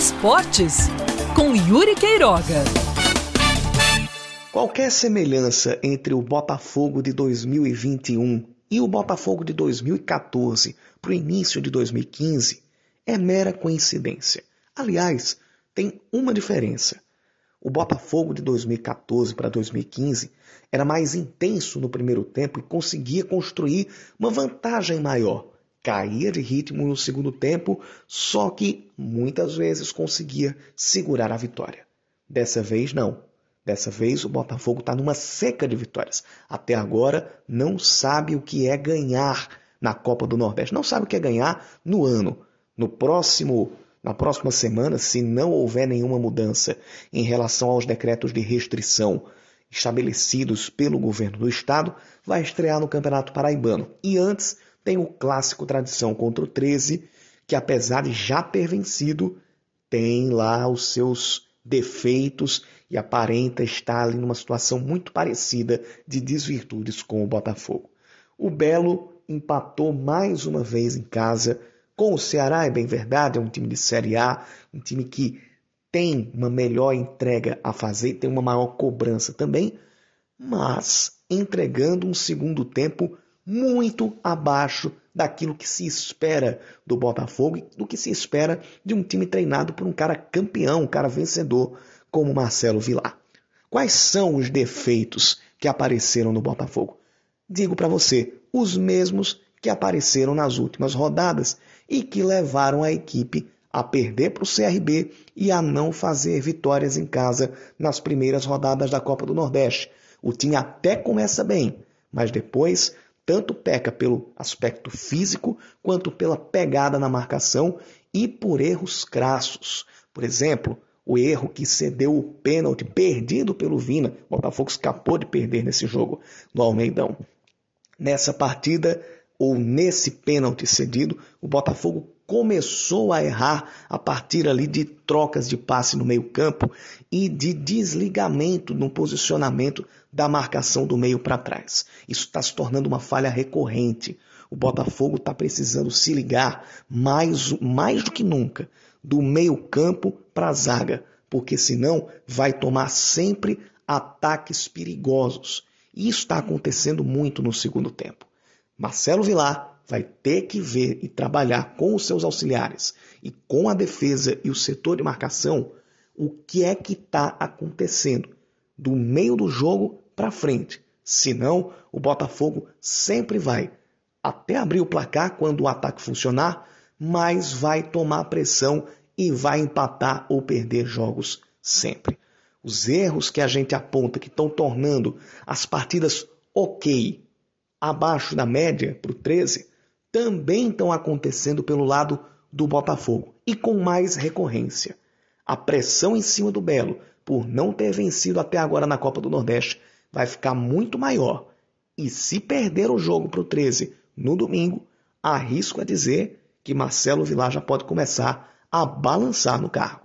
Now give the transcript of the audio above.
Esportes, com Yuri Queiroga. Qualquer semelhança entre o Botafogo de 2021 e o Botafogo de 2014 para o início de 2015 é mera coincidência. Aliás, tem uma diferença. O Botafogo de 2014 para 2015 era mais intenso no primeiro tempo e conseguia construir uma vantagem maior. Caía de ritmo no segundo tempo, só que muitas vezes conseguia segurar a vitória. Dessa vez, não. Dessa vez, o Botafogo está numa seca de vitórias. Até agora, não sabe o que é ganhar na Copa do Nordeste. Não sabe o que é ganhar no ano. No próximo, na próxima semana, se não houver nenhuma mudança em relação aos decretos de restrição estabelecidos pelo governo do estado, vai estrear no Campeonato Paraibano. E antes, tem o clássico tradição contra o 13, que apesar de já ter vencido, tem lá os seus defeitos e aparenta estar ali numa situação muito parecida de desvirtudes com o Botafogo. O Belo empatou mais uma vez em casa com o Ceará, é bem verdade, é um time de Série A, um time que tem uma melhor entrega a fazer, tem uma maior cobrança também, mas entregando um segundo tempo muito abaixo daquilo que se espera do Botafogo e do que se espera de um time treinado por um cara campeão, um cara vencedor como Marcelo Vilar. Quais são os defeitos que apareceram no Botafogo? Digo para você, os mesmos que apareceram nas últimas rodadas e que levaram a equipe a perder para o CRB e a não fazer vitórias em casa nas primeiras rodadas da Copa do Nordeste. O time até começa bem, mas depois tanto peca pelo aspecto físico quanto pela pegada na marcação e por erros crassos. Por exemplo, o erro que cedeu o pênalti perdido pelo Vina. O Botafogo escapou de perder nesse jogo no Almeidão. Nessa partida, ou nesse pênalti cedido, o Botafogo começou a errar a partir ali de trocas de passe no meio-campo e de desligamento no posicionamento da marcação do meio para trás. Isso está se tornando uma falha recorrente. O Botafogo está precisando se ligar mais, mais do que nunca do meio-campo para a zaga, porque senão vai tomar sempre ataques perigosos. E isso está acontecendo muito no segundo tempo. Marcelo Vilar vai ter que ver e trabalhar com os seus auxiliares e com a defesa e o setor de marcação o que é que está acontecendo do meio do jogo para frente. Senão, o Botafogo sempre vai até abrir o placar quando o ataque funcionar, mas vai tomar pressão e vai empatar ou perder jogos sempre. Os erros que a gente aponta que estão tornando as partidas ok, abaixo da média para o 13, também estão acontecendo pelo lado do Botafogo e com mais recorrência. A pressão em cima do Belo por não ter vencido até agora na Copa do Nordeste vai ficar muito maior. E se perder o jogo para o 13 no domingo, arrisco a dizer que Marcelo Vilar já pode começar a balançar no carro.